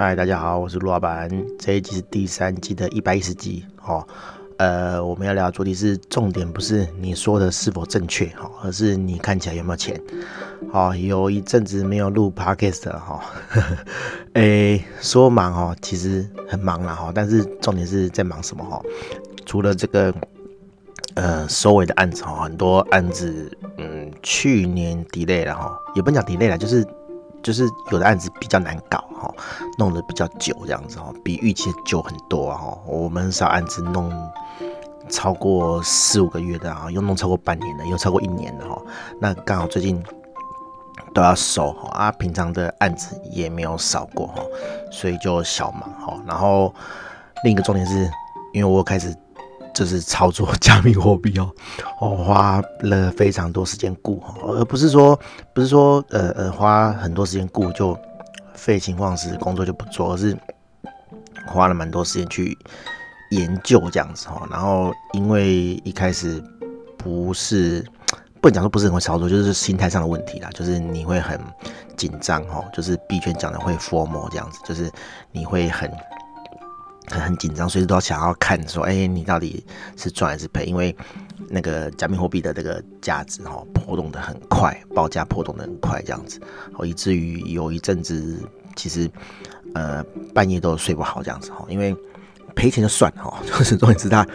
嗨，大家好，我是陆老板。这一集是第三季的一百一十集，哦，呃，我们要聊的主题是重点，不是你说的是否正确，哈，而是你看起来有没有钱。好，有一阵子没有录 podcast 了，哈，诶，说忙哦，其实很忙啦，哈，但是重点是在忙什么，哈，除了这个，呃，收尾的案子，哈，很多案子，嗯，去年 delay 了，哈，也不能讲 delay 了，就是。就是有的案子比较难搞哈，弄得比较久这样子哈，比预期久很多哈。我们很少案子弄超过四五个月的啊，又弄超过半年的，又超过一年的哈。那刚好最近都要收哈啊，平常的案子也没有少过哈，所以就小忙哈。然后另一个重点是，因为我开始。就是操作加密货币哦，我 花了非常多时间顾，而不是说不是说呃呃花很多时间顾就废寝忘食工作就不做，而是花了蛮多时间去研究这样子哈。然后因为一开始不是不能讲说不是很会操作，就是心态上的问题啦，就是你会很紧张哈，就是币圈讲的会 FOMO 这样子，就是你会很。很很紧张，随时都要想要看说，哎、你到底是赚还是赔？因为那个加密货币的这个价值哈，波动的很快，报价波动的很快，这样子，哦，以至于有一阵子其实呃半夜都睡不好这样子哈，因为赔钱就算哈，就是重点是它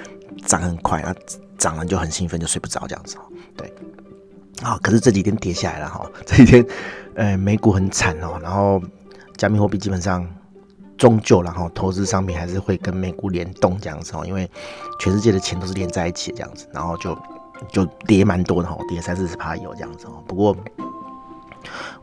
涨很快，它涨了就很兴奋，就睡不着这样子哈，对，啊，可是这几天跌下来了哈，这几天呃美股很惨哦，然后加密货币基本上。终究，然后投资商品还是会跟美股联动这样子哦，因为全世界的钱都是连在一起这样子，然后就就跌蛮多的哈，跌三四十趴有这样子哦。不过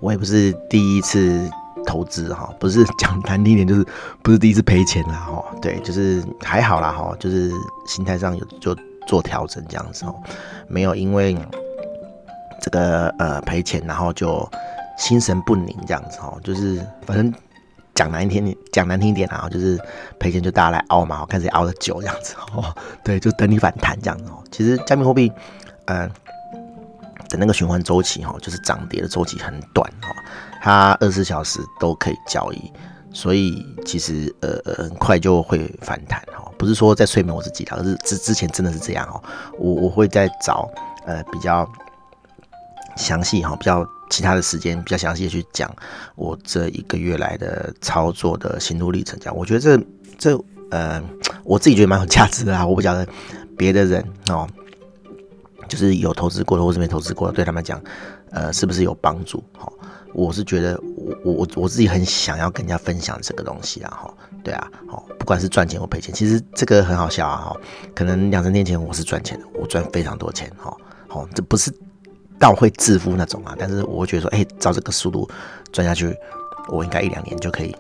我也不是第一次投资哈，不是讲难听点就是不是第一次赔钱了哈，对，就是还好啦哈，就是心态上有就做调整这样子哦，没有因为这个呃赔钱然后就心神不宁这样子哦，就是反正。讲难听点，讲难听一点啊，就是赔钱就大家来熬嘛，看谁熬得久这样子 哦。对，就等你反弹这样子哦。其实加密货币，嗯、呃，的那个循环周期哈，就是涨跌的周期很短哈，它二十四小时都可以交易，所以其实呃很快就会反弹哈。不是说在催眠我自己，而是之之前真的是这样哦。我我会再找呃比较详细哈，比较。其他的时间比较详细的去讲我这一个月来的操作的心路历程，这样我觉得这这呃我自己觉得蛮有价值的啊，我不晓得别的人哦，就是有投资过的或是没投资过的，对他们讲呃是不是有帮助？哈，我是觉得我我我自己很想要跟人家分享这个东西啊，哈，对啊，好，不管是赚钱或赔钱，其实这个很好笑啊，哈，可能两三天前我是赚钱的，我赚非常多钱，哈，好，这不是。到会致富那种啊，但是我会觉得说，哎、照这个速度赚下去，我应该一两年就可以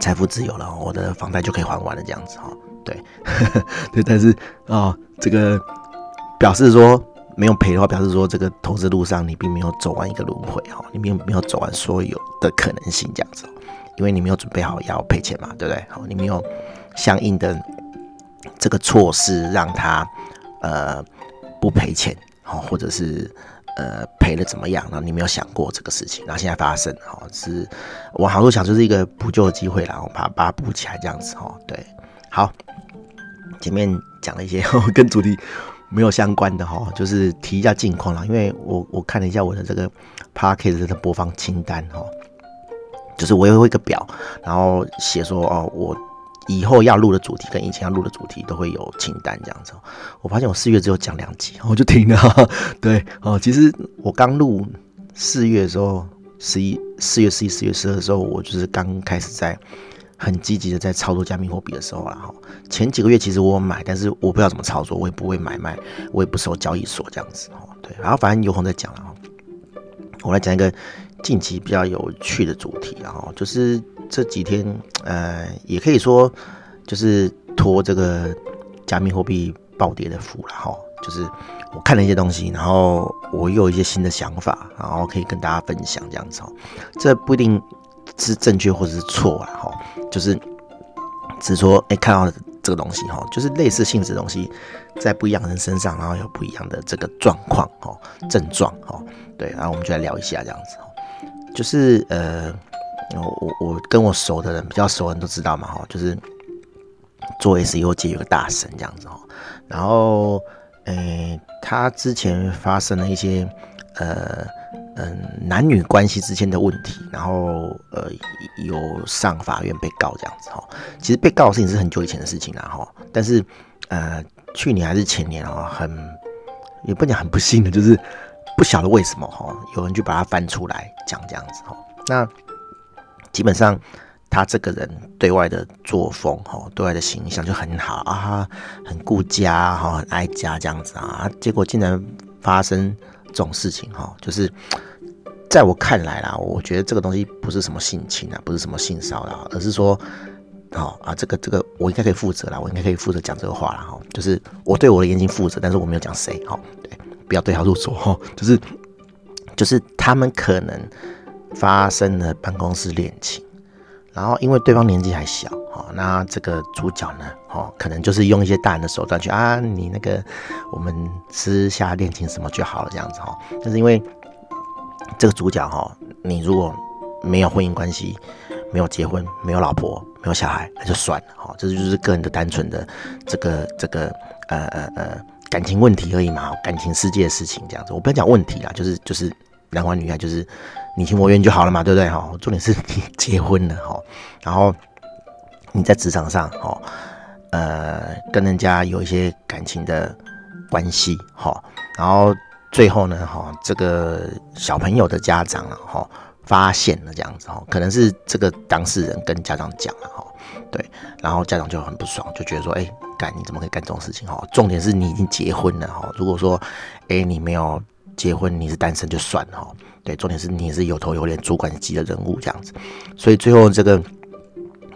财富自由了，我的房贷就可以还完了，这样子哈。对，对，但是啊、哦，这个表示说没有赔的话，表示说这个投资路上你并没有走完一个轮回哈，你并没有走完所有的可能性这样子，因为你没有准备好要赔钱嘛，对不对？好，你没有相应的这个措施让他呃不赔钱。哦，或者是呃赔了怎么样？然后你没有想过这个事情，然后现在发生，哦，是往好处想，就是一个补救的机会啦，我把把它补起来这样子，哦，对，好，前面讲了一些 跟主题没有相关的哈，就是提一下近况啦，因为我我看了一下我的这个 Podcast 的播放清单哈，就是我有一个表，然后写说哦我。以后要录的主题跟以前要录的主题都会有清单这样子。我发现我四月只有讲两集，我就停了。对哦，其实我刚录四月的时候，十一四月十一、四月十二的时候，我就是刚开始在很积极的在操作加密货币的时候啦。哈，前几个月其实我买，但是我不知道怎么操作，我也不会买卖，我也不收交易所这样子。哦，对，然后反正有空再讲了。哈，我来讲一个近期比较有趣的主题，然后就是。这几天，呃，也可以说就是托这个加密货币暴跌的福了哈。就是我看了一些东西，然后我又有一些新的想法，然后可以跟大家分享这样子哦。这不一定是正确或者是错啊哈，就是只说哎看到这个东西哈，就是类似性质的东西，在不一样的人身上，然后有不一样的这个状况哈症状哈。对，然后我们就来聊一下这样子，就是呃。我我跟我熟的人比较熟的人都知道嘛，哈，就是做 SEO 界有个大神这样子哦。然后，诶、他之前发生了一些呃嗯男女关系之间的问题，然后呃有上法院被告这样子哈。其实被告的事情是很久以前的事情了哈，但是呃去年还是前年啊，很也不讲很不幸的，就是不晓得为什么哈，有人就把它翻出来讲这样子哈。那基本上。他这个人对外的作风，哈，对外的形象就很好啊，很顾家，哈，很爱家这样子啊，结果竟然发生这种事情，哈，就是在我看来啦，我觉得这个东西不是什么性侵啊，不是什么性骚扰，而是说，好啊，这个这个我应该可以负责啦，我应该可以负责讲这个话啦，哈，就是我对我的言行负责，但是我没有讲谁，哈，对，不要对号入座，哈，就是就是他们可能发生了办公室恋情。然后，因为对方年纪还小，哈，那这个主角呢，哈，可能就是用一些大人的手段去啊，你那个我们私下恋情什么就好了，这样子哈。但是因为这个主角哈，你如果没有婚姻关系，没有结婚，没有老婆，没有小孩，那就算了，哈，这就是个人的单纯的这个这个呃呃呃感情问题而已嘛，感情世界的事情这样子。我不要讲问题啦，就是就是男欢女爱，就是。你情我愿就好了嘛，对不对哈？重点是你结婚了哈，然后你在职场上哈，呃，跟人家有一些感情的关系哈，然后最后呢哈，这个小朋友的家长了哈，发现了这样子哈，可能是这个当事人跟家长讲了哈，对，然后家长就很不爽，就觉得说，哎，干你怎么可以干这种事情哈？重点是你已经结婚了哈，如果说，哎，你没有结婚，你是单身就算了哈。对，重点是你是有头有脸、主管级的人物这样子，所以最后这个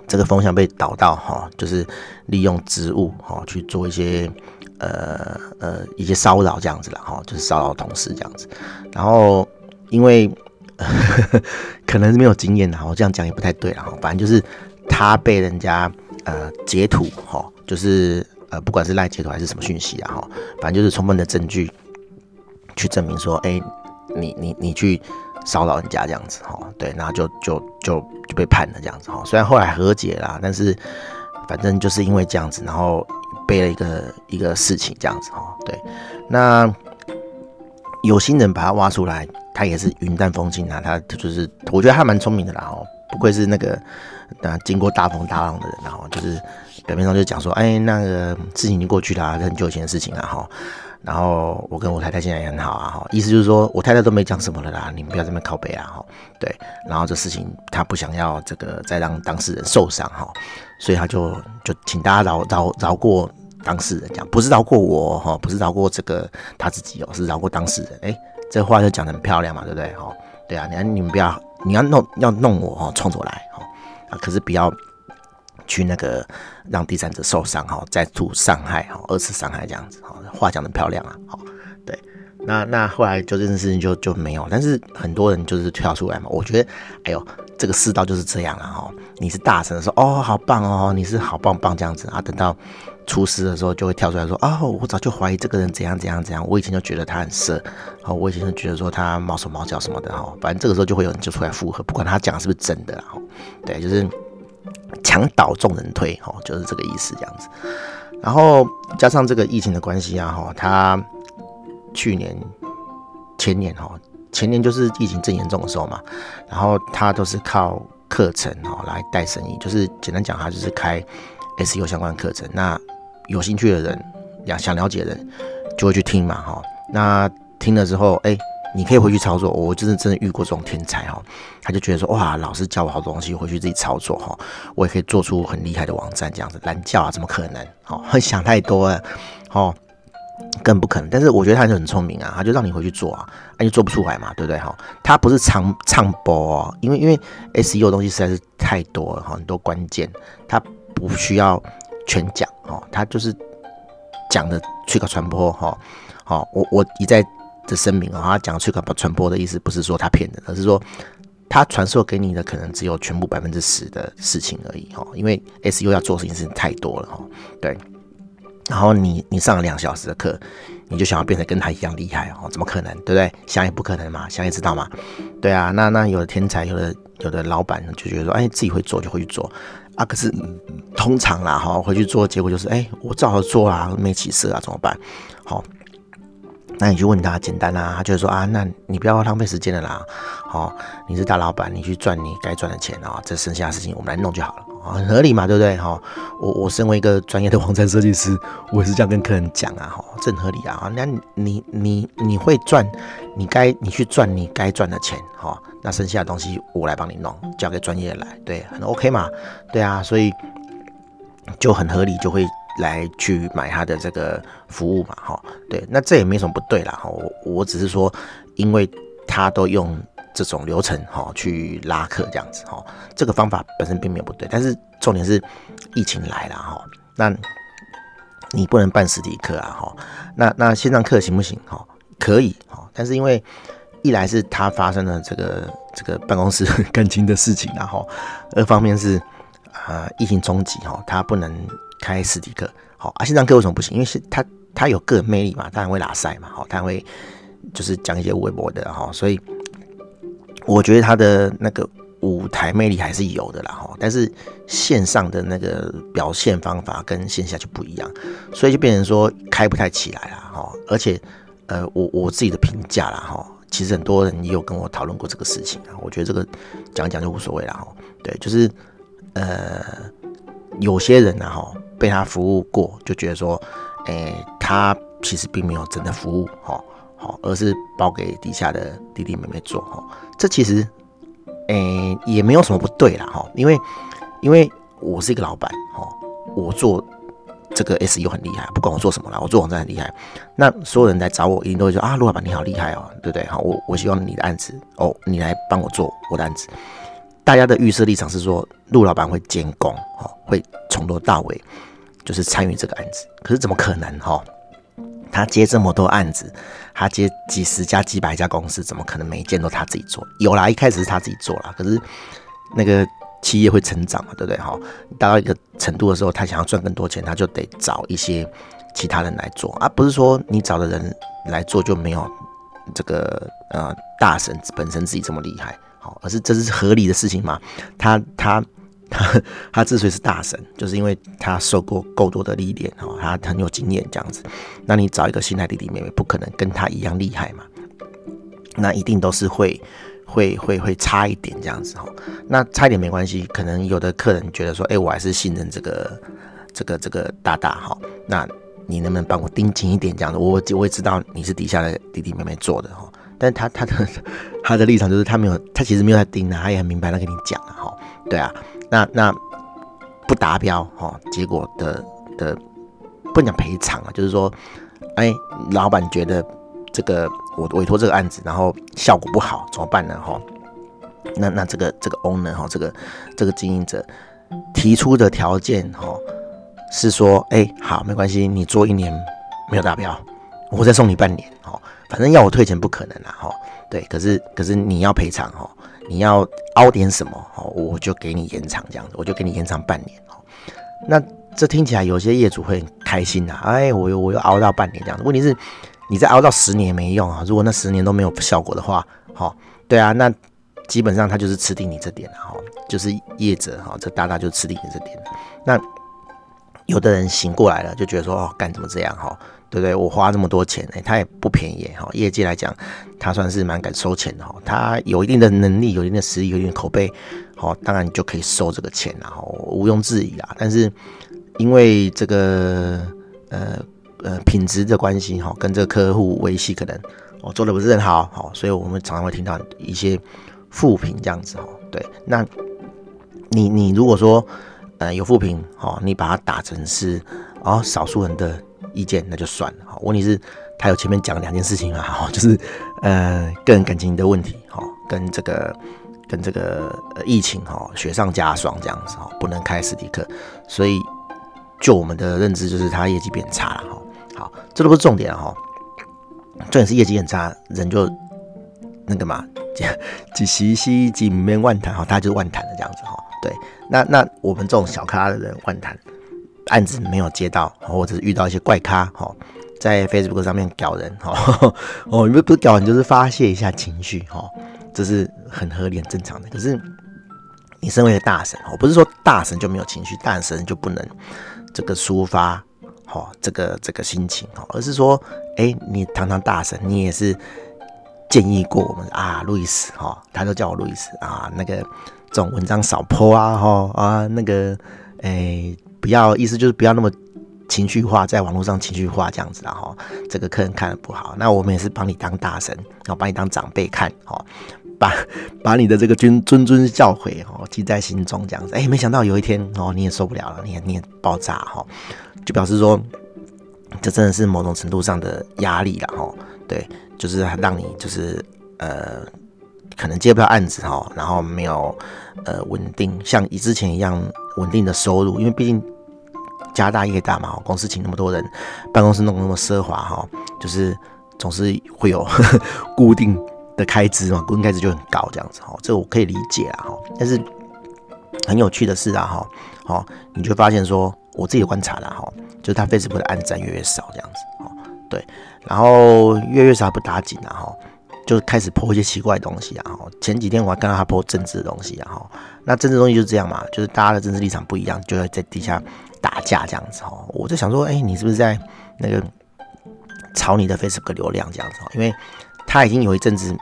这个风向被导到哈，就是利用职务哈去做一些呃呃一些骚扰这样子了哈，就是骚扰同事这样子。然后因为 可能是没有经验的，我这样讲也不太对了哈。反正就是他被人家呃截图哈，就是呃不管是赖截图还是什么讯息啊哈，反正就是充分的证据去证明说，哎。你你你去骚扰人家这样子哈，对，然后就就就就被判了这样子哈。虽然后来和解啦，但是反正就是因为这样子，然后背了一个一个事情这样子哈。对，那有心人把他挖出来，他也是云淡风轻啊，他就是我觉得他蛮聪明的啦哈，不愧是那个啊经过大风大浪的人，然后就是表面上就讲说，哎，那个事情已经过去了，很久以前的事情了哈。然后我跟我太太现在也很好啊，哈，意思就是说我太太都没讲什么了啦，你们不要这么靠北啊，哈，对，然后这事情他不想要这个再让当事人受伤哈，所以他就就请大家饶饶饶过当事人，讲不是饶过我哈，不是饶过这个他自己哦，是饶过当事人，哎，这话就讲得很漂亮嘛，对不对哈？对啊，你你们不要你要弄要弄我哈，冲着来哈，啊，可是不要。去那个让第三者受伤哈，再度伤害哈，二次伤害这样子哈，话讲得漂亮啊，好，对，那那后来就这件事情就就没有，但是很多人就是跳出来嘛，我觉得，哎呦，这个世道就是这样啊哈，你是大神的时候，哦，好棒哦，你是好棒棒这样子啊，等到出事的时候就会跳出来说，哦，我早就怀疑这个人怎样怎样怎样，我以前就觉得他很色，哦，我以前就觉得说他毛手毛脚什么的哈，反正这个时候就会有人就出来附和，不管他讲是不是真的哈，对，就是。墙倒众人推，哈，就是这个意思，这样子。然后加上这个疫情的关系啊，哈，他去年、前年，哈，前年就是疫情正严重的时候嘛。然后他都是靠课程，哈，来带生意，就是简单讲，他就是开 S U 相关课程。那有兴趣的人，想想了解的人，就会去听嘛，哈。那听了之后，哎、你可以回去操作，我就是真的遇过这种天才哈，他就觉得说哇，老师教我好多东西，回去自己操作哈，我也可以做出很厉害的网站这样子，懒教啊，怎么可能？好，想太多了，哦，更不可能。但是我觉得他就很聪明啊，他就让你回去做啊，那就做不出来嘛，对不对哈？他不是唱唱播哦，因为因为 SEO 的东西实在是太多了哈，很多关键，他不需要全讲哦，他就是讲的去个传播哈，好，我我一再。的声明啊，他讲去搞传播的意思不是说他骗人，而是说他传授给你的可能只有全部百分之十的事情而已哈，因为 S U 要做的事情是太多了哈，对。然后你你上了两小时的课，你就想要变得跟他一样厉害哦？怎么可能，对不对？想也不可能嘛，想也知道嘛，对啊。那那有的天才，有的有的老板就觉得说，哎，自己会做就会去做啊。可是通常啦，哈，回去做结果就是，哎，我照着做啊，没起色啊，怎么办？好，那你就问他简单啊，他就会说啊，那你不要浪费时间了啦。好，你是大老板，你去赚你该赚的钱啊，这剩下的事情我们来弄就好了。很合理嘛，对不对？哈，我我身为一个专业的网站设计师，我也是这样跟客人讲啊，哈，这很合理啊。那你你你会赚，你该你去赚你该赚的钱，哈，那剩下的东西我来帮你弄，交给专业来，对，很 OK 嘛，对啊，所以就很合理，就会来去买他的这个服务嘛，哈，对，那这也没什么不对啦，哈，我我只是说，因为他都用。这种流程哈，去拉客这样子哈，这个方法本身并没有不对，但是重点是疫情来了哈，那你不能办实体课啊哈，那那线上课行不行哈？可以哈，但是因为一来是他发生了这个这个办公室 感情的事情然后，二方面是啊疫情冲击哈，他不能开实体课，好啊线上课为什么不行？因为是他他有个人魅力嘛，当然会拉赛嘛，好，他会就是讲一些微博的哈，所以。我觉得他的那个舞台魅力还是有的啦哈，但是线上的那个表现方法跟线下就不一样，所以就变成说开不太起来了哈。而且呃，我我自己的评价啦哈，其实很多人也有跟我讨论过这个事情啊。我觉得这个讲讲就无所谓了哈。对，就是呃，有些人呢哈，被他服务过，就觉得说，诶，他其实并没有真的服务哈。好，而是包给底下的弟弟妹妹做哈，这其实，诶、欸、也没有什么不对啦哈，因为因为我是一个老板哈，我做这个 SEO 很厉害，不管我做什么啦，我做网站很厉害，那所有人来找我一定都会说啊，陆老板你好厉害哦，对不对？好，我我希望你的案子哦，你来帮我做我的案子，大家的预设立场是说陆老板会监工哈，会从头到尾就是参与这个案子，可是怎么可能哈？他接这么多案子，他接几十家、几百家公司，怎么可能每一件都他自己做？有啦，一开始是他自己做啦，可是那个企业会成长嘛，对不对？哈，达到一个程度的时候，他想要赚更多钱，他就得找一些其他人来做，而、不是说你找的人来做就没有这个呃大神本身自己这么厉害，好，而是这是合理的事情嘛？他他。他他之所以是大神，就是因为他受过够多的历练哦，他很有经验这样子。那你找一个新来弟弟妹妹，不可能跟他一样厉害嘛？那一定都是会会会会差一点这样子哈。那差一点没关系，可能有的客人觉得说，哎、我还是信任这个这个这个大大哈。那你能不能帮我盯紧一点这样子？我我会知道你是底下的弟弟妹妹做的哈，但他他的他的立场就是他没有，他其实没有在盯的，他也很明白的跟你讲了哈。对啊。那那不达标哈，结果的的不能讲赔偿啊，就是说，哎，老板觉得这个我委托这个案子，然后效果不好，怎么办呢？哈，那那这个这个 owner 哈，这个这个经营者提出的条件哈，是说，哎，好，没关系，你做一年没有达标，我再送你半年，哈，反正要我退钱不可能啦，哈，对，可是可是你要赔偿哈。你要凹点什么哦，我就给你延长这样子，我就给你延长半年哦。那这听起来有些业主会很开心呐，哎，我又我又熬到半年这样子。问题是，你再熬到十年没用啊。如果那十年都没有效果的话，好，对啊，那基本上他就是吃定你这点了哈，就是业者哈，这大大就吃定你这点。那有的人醒过来了，就觉得说哦，干怎么这样哈？对不对？我花这么多钱，哎，他也不便宜哈。业界来讲，他算是蛮敢收钱的哈。他有一定的能力，有一定的实力，有一定的口碑，好，当然你就可以收这个钱，然后毋庸置疑啊。但是因为这个呃呃品质的关系哈，跟这个客户维系可能哦做的不是很好，好，所以我们常常会听到一些负评这样子哈。对，那你你如果说呃有负评，哦，你把它打成是哦少数人的。意见那就算了哈，问题是，他有前面讲两件事情啊，哈，就是呃个人感情的问题哈，跟这个跟这个呃疫情哈雪上加霜这样子哈，不能开实体课，所以就我们的认知就是他业绩变差了哈。好，这都不是重点哈，重点是业绩很差，人就那个嘛，几十西几面万谈哈，他就是万谈的这样子哈。对，那那我们这种小咖的人万谈。案子没有接到，或者是遇到一些怪咖，哈，在 Facebook 上面搞人，哈，哦，你们不是搞人，就是发泄一下情绪，哈，这是很合理、很正常的。可是你身为大神，我不是说大神就没有情绪，大神就不能这个抒发，哈，这个这个心情，哈，而是说，哎，你堂堂大神，你也是建议过我们啊，路易斯，哈，他都叫我路易斯啊，那个这种文章少 po 啊，哈啊，那个，哎，不要，意思就是不要那么。情绪化，在网络上情绪化这样子，然后这个客人看的不好，那我们也是帮你当大神，然后把你当长辈看，哦，把把你的这个尊尊尊教诲哦记在心中这样子，哎，没想到有一天哦你也受不了了，你也你也爆炸哈，就表示说这真的是某种程度上的压力了哈，对，就是让你就是呃可能接不到案子哈，然后没有呃稳定像以之前一样稳定的收入，因为毕竟。家大业大嘛，公司请那么多人，办公室弄那么奢华哈，就是总是会有 固定的开支嘛，固定开支就很高这样子哈，这个我可以理解啊哈。但是很有趣的是啊哈，好，你就发现说，我自己观察了哈，就是他 Facebook 的按赞越来越少这样子哈，对，然后越来越少不打紧啊哈，就开始泼一些奇怪的东西啊哈。前几天我还看到他泼政治的东西啊哈，那政治东西就是这样嘛，就是大家的政治立场不一样，就会在底下。打架这样子哦，我就想说，哎，你是不是在那个炒你的 Facebook 流量这样子哦？因为他已经有一阵子，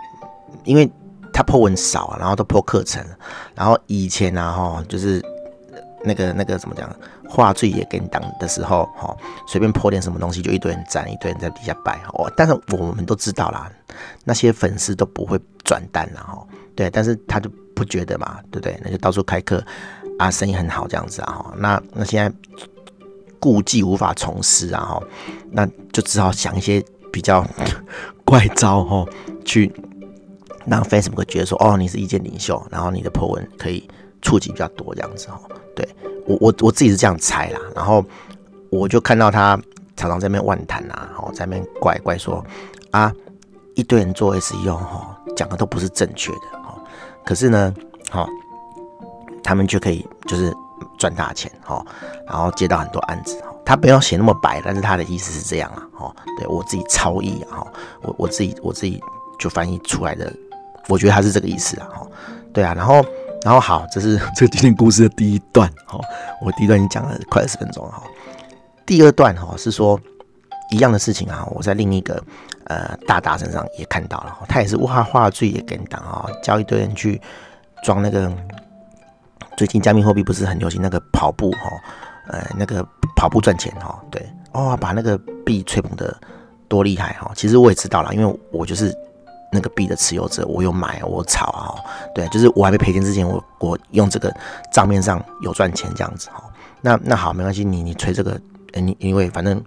因为他破文少，然后都破课程，然后以前啊哈，就是那个那个怎么讲，话最也跟党的时候哈，随便破点什么东西就一堆人赞，一堆人在底下摆哦。但是我们都知道啦，那些粉丝都不会转单了哈，对，但是他就不觉得嘛，对不对？那就到处开课。啊，生意很好这样子啊，那那现在故技无法重施啊，哈，那就只好想一些比较怪招哈，去让 Facebook 觉得说，哦，你是意见领袖，然后你的 po 文可以触及比较多这样子哈。对我我我自己是这样猜啦，然后我就看到他常常在那边乱谈啊，然后在那边怪怪说啊，一堆人做 SEO 哈，讲的都不是正确的哈，可是呢，哈。他们就可以就是赚大钱哈，然后接到很多案子哈。他不要写那么白，但是他的意思是这样啊哈。对我自己超译啊哈，我我自己我自己就翻译出来的，我觉得他是这个意思啊哈。对啊，然后然后好，这是 这个今天故事的第一段哈。我第一段已经讲了快二十分钟哈。第二段哈是说一样的事情啊，我在另一个呃大大身上也看到了，他也是画画最也跟档啊，教一堆人去装那个。最近加密货币不是很流行那个跑步哈，呃，那个跑步赚钱哈，对，哦，把那个币吹捧得多厉害哈。其实我也知道了，因为我就是那个币的持有者，我有买，我炒啊，对，就是我还没赔钱之前，我我用这个账面上有赚钱这样子哈。那那好，没关系，你你吹这个，你因为反正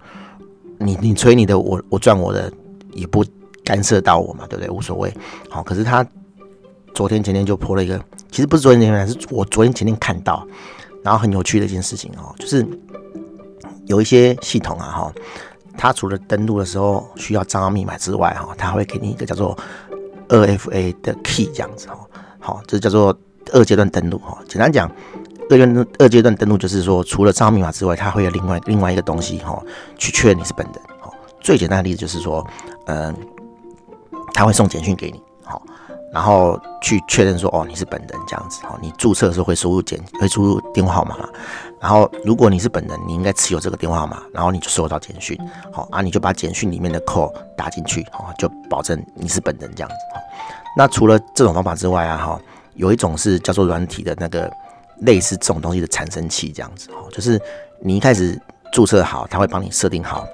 你你吹你的，我我赚我的，也不干涉到我嘛，对不对？无所谓。好，可是他。昨天前天就 po 了一个，其实不是昨天前天，是我昨天前天看到，然后很有趣的一件事情哦，就是有一些系统啊哈，它除了登录的时候需要账号密码之外哈，它会给你一个叫做二 FA 的 key 这样子哈，好，这叫做二阶段登录哈。简单讲，二阶段二阶段登录就是说，除了账号密码之外，它会有另外另外一个东西哈，去确认你是本人。哈，最简单的例子就是说，嗯，他会送简讯给你。然后去确认说，哦，你是本人这样子，哦，你注册的时候会输入简，会输入电话号码嘛？然后如果你是本人，你应该持有这个电话号码，然后你就收到简讯，好啊，你就把简讯里面的 code 打进去，哦，就保证你是本人这样子。那除了这种方法之外啊，哈，有一种是叫做软体的那个类似这种东西的产生器这样子，哦，就是你一开始注册好，他会帮你设定好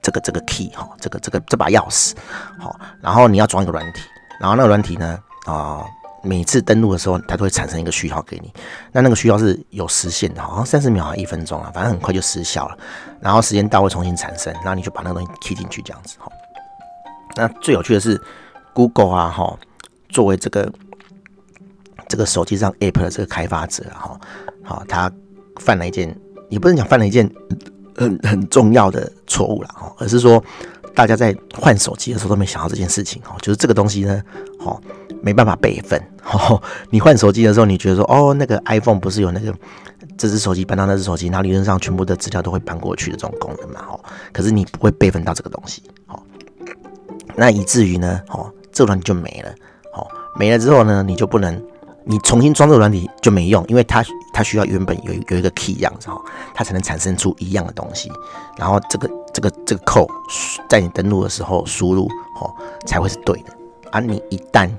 这个这个 key 哈，这个这个这把钥匙，好，然后你要装一个软体。然后那个软体呢，啊、每次登录的时候，它都会产生一个序号给你。那那个序号是有时限的，好像三十秒还一分钟啊，反正很快就失效了。然后时间到会重新产生，然后你就把那个东西踢进去，这样子哈。那最有趣的是，Google 啊，哈，作为这个这个手机上 App 的这个开发者哈，好，他犯了一件，也不能讲犯了一件很很重要的错误了哈，而是说。大家在换手机的时候都没想到这件事情哦，就是这个东西呢，哦，没办法备份。哦，你换手机的时候，你觉得说，哦，那个 iPhone 不是有那个这只手机搬到那只手机，然后理论上全部的资料都会搬过去的这种功能嘛？哦，可是你不会备份到这个东西，哦，那以至于呢，哦，这个软体就没了，哦，没了之后呢，你就不能，你重新装这个软体就没用，因为它它需要原本有有一个 key 样子哈，它才能产生出一样的东西，然后这个这个这个 code 在你登录的时候输入哦才会是对的。而、你一旦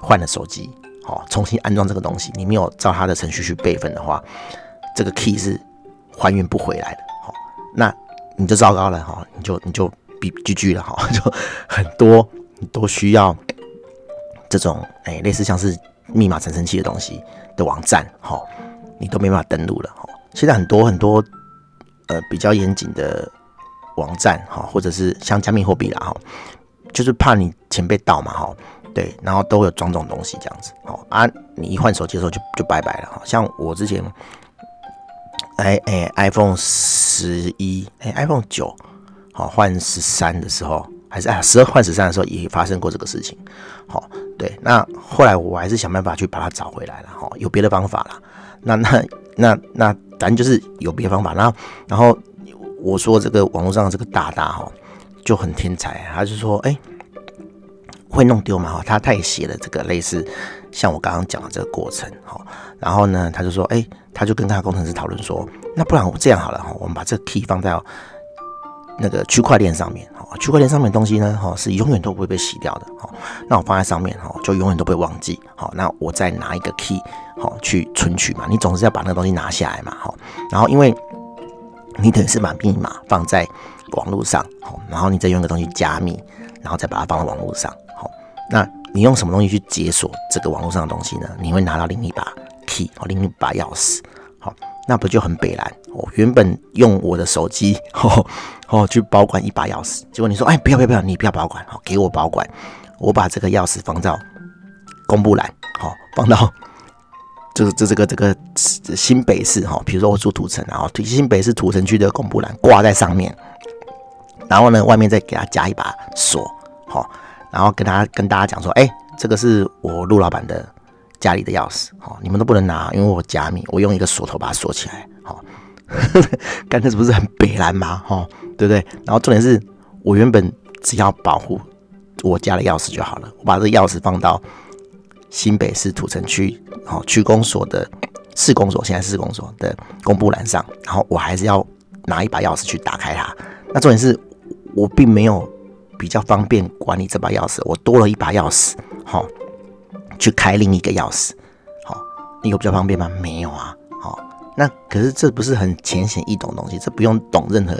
换了手机，好，重新安装这个东西，你没有照它的程序去备份的话，这个 key 是还原不回来的，好，那你就糟糕了哈，你就你就比 GG 了哈，就很多都需要这种哎、类似像是密码产生器的东西的网站，哈，你都没办法登录了，哈，现在很多很多呃比较严谨的网站，哈，或者是像加密货币啦，哈，就是怕你钱被盗嘛，哈。对，然后都有装这种东西这样子，好啊，你一换手机的时候就就拜拜了哈。像我之前，哎哎，iPhone 十一，哎，iPhone 九，好换十三的时候，还是啊十二换十三的时候也发生过这个事情，好，对，那后来我还是想办法去把它找回来了，哈，有别的方法了。那那那那咱就是有别的方法，然后然后我说这个网络上的这个大大哈就很天才，他就说哎。会弄丢嘛？哈，他他也写了这个类似像我刚刚讲的这个过程，哈，然后呢，他就说，哎，他就跟他工程师讨论说，那不然我这样好了，哈，我们把这个 key 放在那个区块链上面，区块链上面的东西呢，哈，是永远都不会被洗掉的，哈，那我放在上面，哈，就永远都不会忘记，好，那我再拿一个 key，好，去存取嘛，你总是要把那个东西拿下来嘛，哈，然后因为你等于是把密码放在网络上，好，然后你再用一个东西加密，然后再把它放到网络上。好那你用什么东西去解锁这个网络上的东西呢？你会拿到另一把 key 哦，另一把钥匙。那不就很北蓝？我原本用我的手机 哦哦去保管一把钥匙，结果你说哎不要不要不要，你不要保管，好给我保管，我把这个钥匙放到公布栏，好放到 这个这这个这个新北市哈，比如说我住土城，然后新北市土城区的公布栏挂在上面，然后呢外面再给它加一把锁，好。然后跟他跟大家讲说，哎，这个是我陆老板的家里的钥匙，哦，你们都不能拿，因为我加密，我用一个锁头把它锁起来，好，干 这不是很北烂吗？哈，对不对？然后重点是我原本只要保护我家的钥匙就好了，我把这个钥匙放到新北市土城区，哦，区公所的市公所，现在市公所的公布栏上，然后我还是要拿一把钥匙去打开它。那重点是我并没有。比较方便管理这把钥匙，我多了一把钥匙，好，去开另一个钥匙，好，你有比较方便吗？没有啊，好，那可是这不是很浅显易懂的东西，这不用懂任何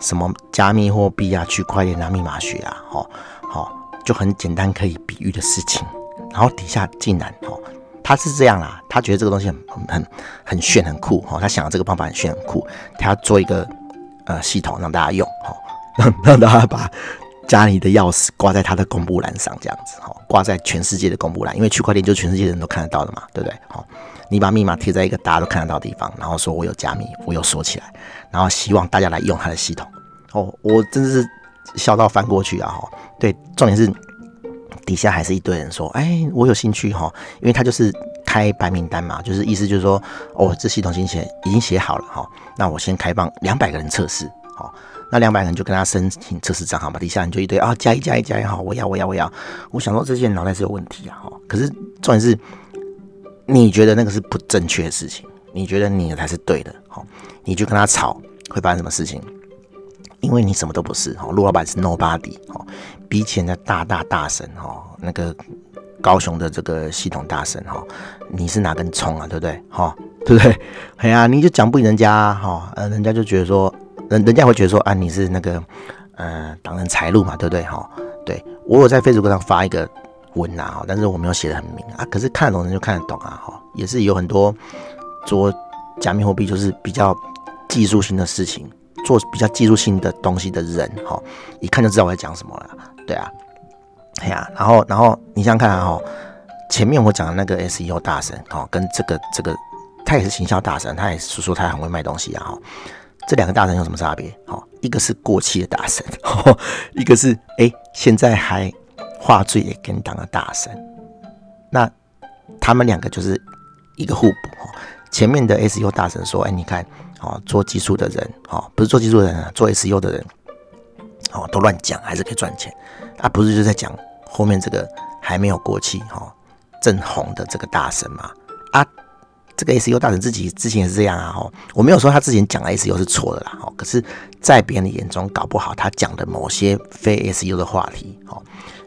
什么加密货币啊、区块链啊、密码学啊，好，好，就很简单可以比喻的事情，然后底下竟然，哦，他是这样啦，他觉得这个东西很很很炫很酷，哦，他想这个方法很炫很酷，他要做一个呃系统让大家用，好，让让大家把。家里的钥匙挂在他的公布栏上，这样子哈，挂在全世界的公布栏，因为区块链就全世界人都看得到的嘛，对不对？好，你把密码贴在一个大家都看得到的地方，然后说我有加密，我有锁起来，然后希望大家来用他的系统。哦，我真的是笑到翻过去啊！哈，对，重点是底下还是一堆人说，哎，我有兴趣哈，因为他就是开白名单嘛，就是意思就是说，哦，这系统已经写已经写好了哈，那我先开放两百个人测试，好。那两百人就跟他申请测试账号嘛，底下人就一堆啊，加一加一加一好，我要我要我要，我想说这些人脑袋是有问题啊哈。可是重点是，你觉得那个是不正确的事情，你觉得你才是对的哈，你就跟他吵，会发生什么事情？因为你什么都不是哈，陆老板是 nobody 哈，比起人家大大大神哈，那个高雄的这个系统大神哈，你是哪根葱啊？对不对？哈，对不对？哎呀，你就讲不赢人家哈，呃，人家就觉得说。人人家会觉得说啊，你是那个，呃，挡人财路嘛，对不对？哈，对，我有在 Facebook 上发一个文啊，但是我没有写得很明啊，可是看得懂人就看得懂啊，哈，也是有很多做加密货币就是比较技术性的事情，做比较技术性的东西的人，哈，一看就知道我在讲什么了，对啊，哎呀，然后然后你想想看啊，哈，前面我讲的那个 SEO 大神，哈，跟这个这个他也是行销大神，他也是说他很会卖东西啊，哈。这两个大神有什么差别？好，一个是过气的大神，一个是哎，现在还话最也跟当的大神。那他们两个就是一个互补。前面的 SU 大神说：“哎，你看，哦，做技术的人，哦，不是做技术的人啊，做 SU 的人，哦，都乱讲还是可以赚钱。啊，不是就在讲后面这个还没有过气，哈，正红的这个大神嘛，啊，这个 S U 大神自己之前也是这样啊，吼，我没有说他之前讲的 S U 是错的啦，吼，可是，在别人的眼中，搞不好他讲的某些非 S U 的话题，吼，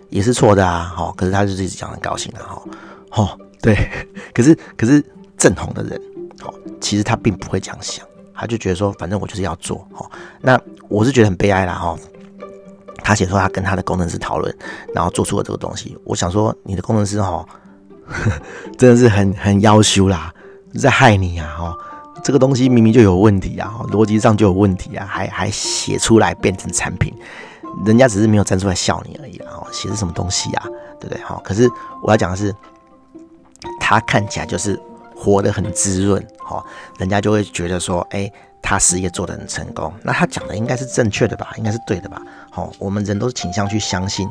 也是错的啊，吼，可是他就是一直讲很高兴啊，吼，吼，对，可是可是正红的人，吼，其实他并不会这样想，他就觉得说，反正我就是要做，吼，那我是觉得很悲哀啦，吼。他写说他跟他的工程师讨论，然后做出了这个东西。我想说，你的工程师哈，真的是很很夭寿啦，在害你呀哈！这个东西明明就有问题啊，逻辑上就有问题啊，还还写出来变成产品，人家只是没有站出来笑你而已啊！写的什么东西啊？对不对？哈！可是我要讲的是，他看起来就是活得很滋润，哈，人家就会觉得说，哎。他事业做得很成功，那他讲的应该是正确的吧？应该是对的吧？好，我们人都是倾向去相信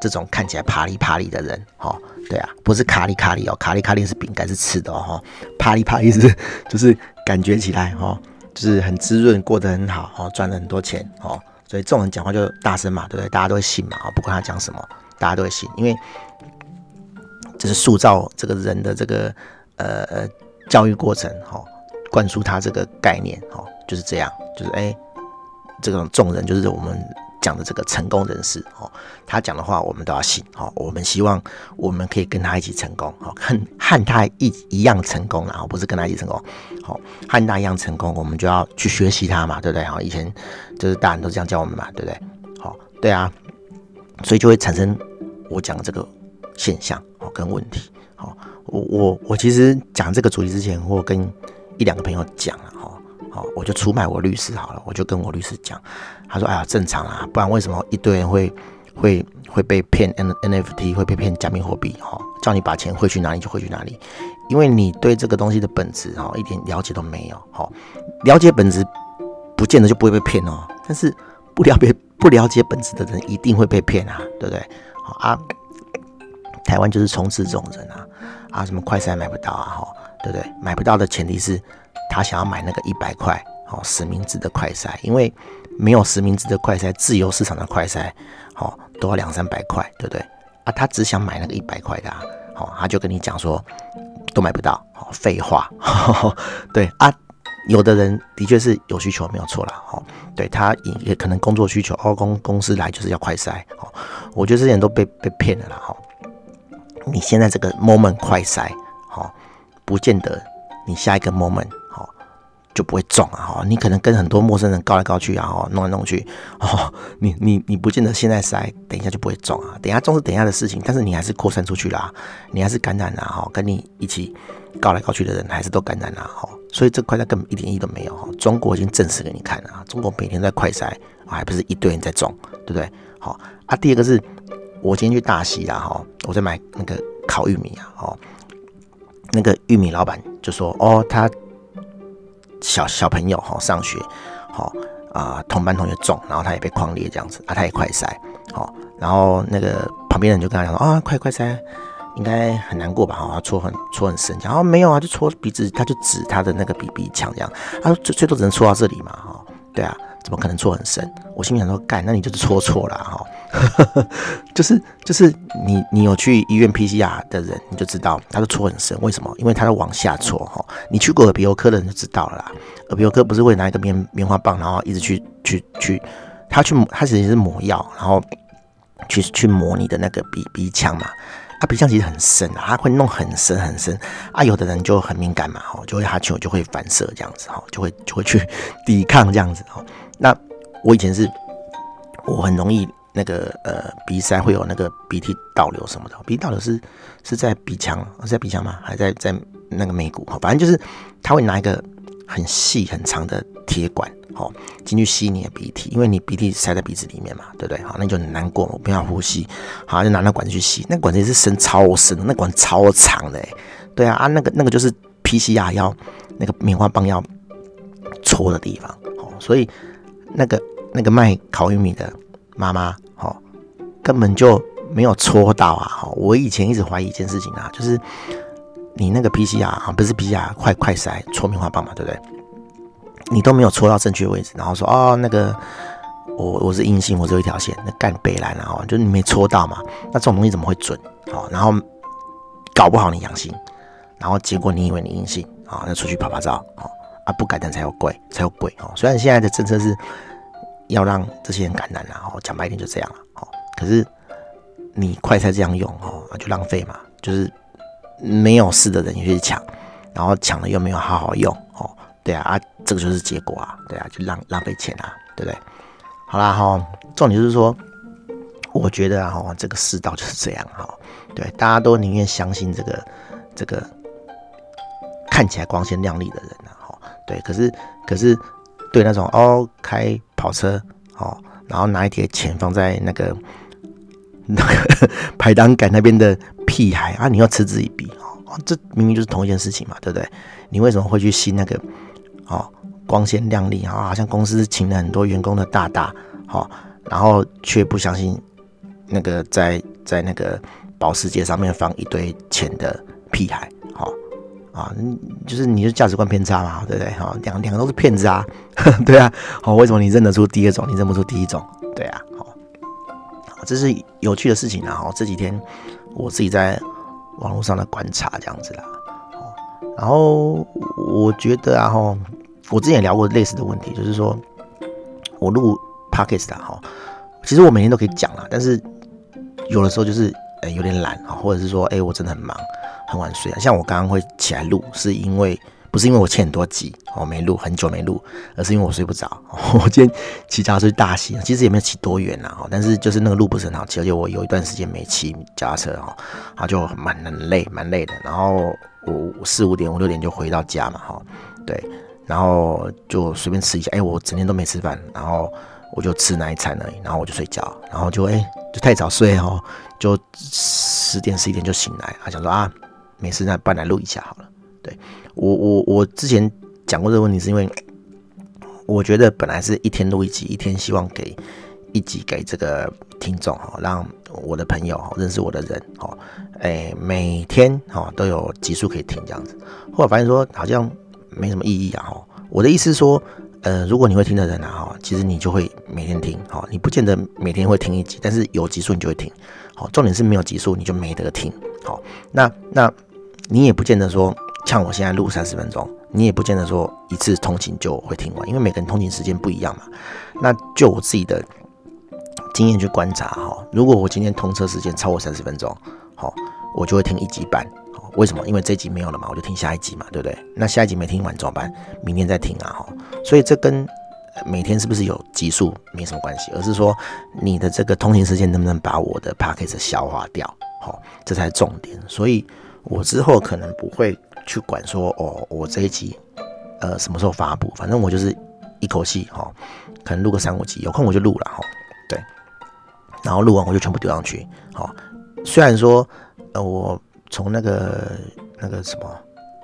这种看起来啪里啪里的人。好，对啊，不是卡里卡里哦，卡里卡里是饼干是吃的哦。啪里啪里是 就是感觉起来哦，就是很滋润，过得很好哦，赚了很多钱哦。所以这种人讲话就大声嘛，对不对？大家都会信嘛。不管他讲什么，大家都会信，因为这是塑造这个人的这个呃呃教育过程哈。灌输他这个概念，哈，就是这样，就是哎，这种众人就是我们讲的这个成功人士，哦，他讲的话我们都要信，哦，我们希望我们可以跟他一起成功，哦，和和他一一样成功，然后不是跟他一起成功，好，和他一样成功，我们就要去学习他嘛，对不对？好，以前就是大人都这样教我们嘛，对不对？好，对啊，所以就会产生我讲的这个现象，哦，跟问题，好，我我我其实讲这个主题之前，我跟一两个朋友讲了哈，好，我就出卖我律师好了，我就跟我律师讲，他说：“哎呀，正常啊，不然为什么一堆人会会会被骗 N NFT 会被骗加密货币哈？叫你把钱汇去哪里就汇去哪里，因为你对这个东西的本质哈一点了解都没有哈，了解本质不见得就不会被骗哦，但是不了解不了解本质的人一定会被骗啊，对不对？好啊，台湾就是充斥这种人啊啊，什么快餐买不到啊哈。”对不对？买不到的前提是，他想要买那个一百块哦实名制的快筛，因为没有实名制的快筛，自由市场的快筛，哦都要两三百块，对不对？啊，他只想买那个一百块的，啊，哦，他就跟你讲说都买不到，哦，废话，对啊，有的人的确是有需求，没有错啦。哦，对他也也可能工作需求，哦公公司来就是要快筛，哦，我觉得这些人都被被骗了啦，哦，你现在这个 moment 快筛。不见得你下一个 moment 就不会中啊哈，你可能跟很多陌生人告来告去啊哈，弄来弄去哦，你你你不见得现在筛，等一下就不会中啊，等下中是等下的事情，但是你还是扩散出去啦，你还是感染了哈，跟你一起告来告去的人还是都感染了哈，所以这快筛根本一点意义都没有哈，中国已经证实给你看了，中国每天在快筛，还不是一堆人在中，对不对？好啊，第二个是我今天去大溪啦哈，我在买那个烤玉米啊，哦。那个玉米老板就说：“哦，他小小朋友哈上学，好啊，同班同学中，然后他也被框列这样子啊，他也快塞，好，然后那个旁边人就跟他讲说：啊，快快塞，应该很难过吧？哈，戳很戳很深，然后没有啊，就戳鼻子，他就指他的那个鼻鼻腔这样，他说最最多只能戳到这里嘛，哈，对啊。”怎么可能戳很深？我心里想说，干，那你就是戳错了哈，就是就是你你有去医院 PCR 的人，你就知道他的戳很深，为什么？因为他在往下戳哈。你去过耳鼻喉科的人就知道了啦。耳鼻喉科不是会拿一个棉棉花棒，然后一直去去去，他去他其实是抹药，然后去去抹你的那个鼻鼻腔嘛。啊，鼻腔其实很深啊，他会弄很深很深啊。有的人就很敏感嘛，哈，就会哈气就会反射这样子哈，就会就会去 抵抗这样子哈。那我以前是，我很容易那个呃鼻塞会有那个鼻涕倒流什么的，鼻涕倒流是是在鼻腔，是在鼻腔吗？还在在那个眉骨？反正就是他会拿一个很细很长的铁管，哦进去吸你的鼻涕，因为你鼻涕塞在鼻子里面嘛，对不对？好，那就很难过，我不要呼吸，好就拿那管子去吸，那管子是伸超深，那管超长的，对啊啊那个那个就是 PCR 要那个棉花棒要戳的地方，好，所以。那个那个卖烤玉米的妈妈，哈，根本就没有戳到啊！哈，我以前一直怀疑一件事情啊，就是你那个 PCR 啊，不是 PCR，快快筛戳棉花棒嘛，对不对？你都没有戳到正确位置，然后说哦，那个我我是阴性，我只有一条线，那干北兰啊，就你没戳到嘛，那这种东西怎么会准？哦，然后搞不好你阳性，然后结果你以为你阴性啊，那出去拍拍照哦，啊不感染才有鬼，才有鬼哦。虽然现在的政策是要让这些人感染了哦，讲白一点就这样了哦，可是你快筛这样用哦，就浪费嘛，就是没有事的人也去抢，然后抢了又没有好好用哦，对啊啊，这个就是结果啊，对啊，就浪浪费钱啊，对不对？好啦哈，重点就是说。我觉得啊，这个世道就是这样哈，对，大家都宁愿相信这个这个看起来光鲜亮丽的人啊，哈，对，可是可是对那种哦开跑车哦，然后拿一叠钱放在那个 那个排档杆那边的屁孩啊，你要嗤之以鼻哦，这明明就是同一件事情嘛，对不对？你为什么会去信那个哦光鲜亮丽啊，好像公司请了很多员工的大大，好，然后却不相信。那个在在那个保时捷上面放一堆钱的屁孩，啊，就是你的价值观偏差嘛，对不对？哈，两两个都是骗子啊，对啊，好，为什么你认得出第二种，你认不出第一种？对啊，好，这是有趣的事情啊。哈，这几天我自己在网络上的观察这样子啦，然后我觉得啊，哈，我之前也聊过类似的问题，就是说我录 Podcast 啊，哈，其实我每天都可以讲啦，但是。有的时候就是，呃、有点懒啊，或者是说，哎、我真的很忙，很晚睡啊。像我刚刚会起来录，是因为不是因为我欠很多集，我没录很久没录，而是因为我睡不着。我今天骑脚踏车大溪，其实也没有骑多远啊，但是就是那个路不是很好骑，而且我有一段时间没骑脚踏车哈，然后就蛮很累，蛮累的。然后我四五点五六点就回到家嘛，哈，对，然后就随便吃一下，哎、我整天都没吃饭，然后。我就吃那一餐而已，然后我就睡觉，然后就哎、就太早睡哦，就十点十一点就醒来，他想说啊，没事，那不然来录一下好了。对，我我我之前讲过这个问题，是因为我觉得本来是一天录一集，一天希望给一集给这个听众哈，让我的朋友哈认识我的人哦，哎，每天哈都有集数可以听这样子。后来发现说好像没什么意义啊，哈，我的意思是说。呃，如果你会听的人啊，哈，其实你就会每天听，哈，你不见得每天会听一集，但是有集数你就会听，好，重点是没有集数你就没得听，好，那那你也不见得说像我现在录三十分钟，你也不见得说一次通勤就会听完，因为每个人通勤时间不一样嘛。那就我自己的经验去观察，哈，如果我今天通车时间超过三十分钟，好，我就会听一集半。为什么？因为这集没有了嘛，我就听下一集嘛，对不对？那下一集没听完怎么办？明天再听啊，哈。所以这跟每天是不是有集数没什么关系，而是说你的这个通勤时间能不能把我的 podcast 消化掉，好，这才是重点。所以我之后可能不会去管说，哦，我这一集呃什么时候发布，反正我就是一口气哈，可能录个三五集，有空我就录了哈，对。然后录完我就全部丢上去，好。虽然说呃我。从那个那个什么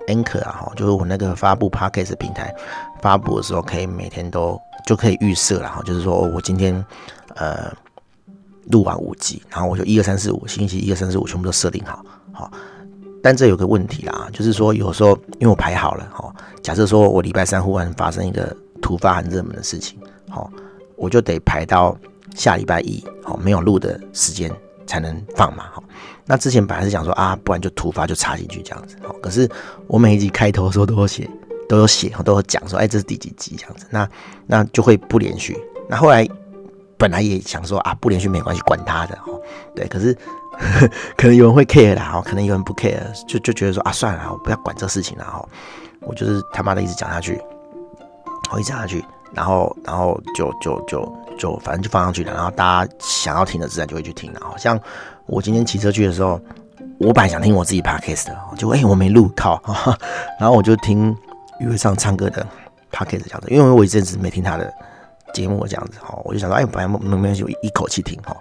Anchor 啊，哈，就是我那个发布 Podcast 平台发布的时候，可以每天都就可以预设了哈，就是说我今天呃录完五集，然后我就一二三四五星期一二三四五全部都设定好，好，但这有个问题啦，就是说有时候因为我排好了哈，假设说我礼拜三忽然发生一个突发很热门的事情，好，我就得排到下礼拜一，好，没有录的时间才能放嘛，好。那之前本来是想说啊，不然就突发就插进去这样子，好，可是我每一集开头的时候都有写，都有写，都有讲说，哎，这是第几集这样子，那那就会不连续。那后来本来也想说啊，不连续没关系，管他的哦，对，可是 可能有人会 care 啦，哦可能有人不 care，就就觉得说啊，算了，我不要管这事情了哈，我就是他妈的一直讲下去，我一直讲下去，然后然后就就就就反正就放上去了，然后大家想要听的自然就会去听了，好像。我今天骑车去的时候，我本来想听我自己 podcast 的，就哎、我没录，靠，然后我就听于会上唱歌的 podcast 这样子，因为我一阵子没听他的节目这样子，哈，我就想说，哎，本来没没就一口气听，哈，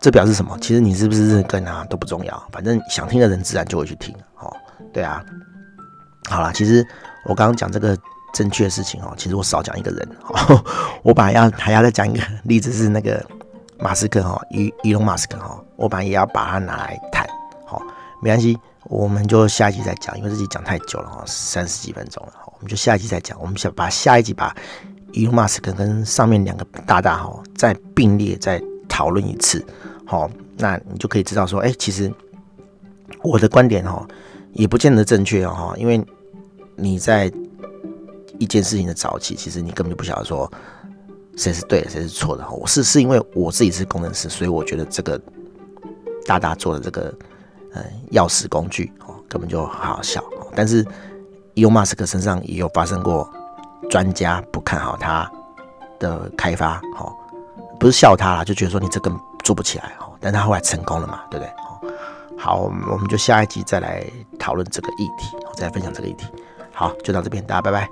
这表示什么？其实你是不是认跟啊都不重要，反正想听的人自然就会去听，哈，对啊，好啦，其实我刚刚讲这个正确的事情，哈，其实我少讲一个人，哈，我本来要还要再讲一个例子是那个。马斯克哈，伊伊隆马斯克哈，我本来也要把它拿来谈，好，没关系，我们就下一集再讲，因为这集讲太久了哈，三十几分钟了，好，我们就下一集再讲，我们想把下一集把伊隆马斯克跟上面两个大大哈再并列再讨论一次，好，那你就可以知道说，哎、其实我的观点哈，也不见得正确哦，因为你在一件事情的早期，其实你根本就不晓得说谁是对的，谁是错的。我是是因为我自己是工程师，所以我觉得这个大大做的这个呃钥匙工具哦，根本就好好笑。但是伊隆马斯克身上也有发生过专家不看好他的开发，哈，就笑他啦就觉得说你这根做不起来哦但他后来成功了嘛对不对？好我们我们就下一集再来讨论这个议题再来分享这个议题。好就到这边大家拜拜。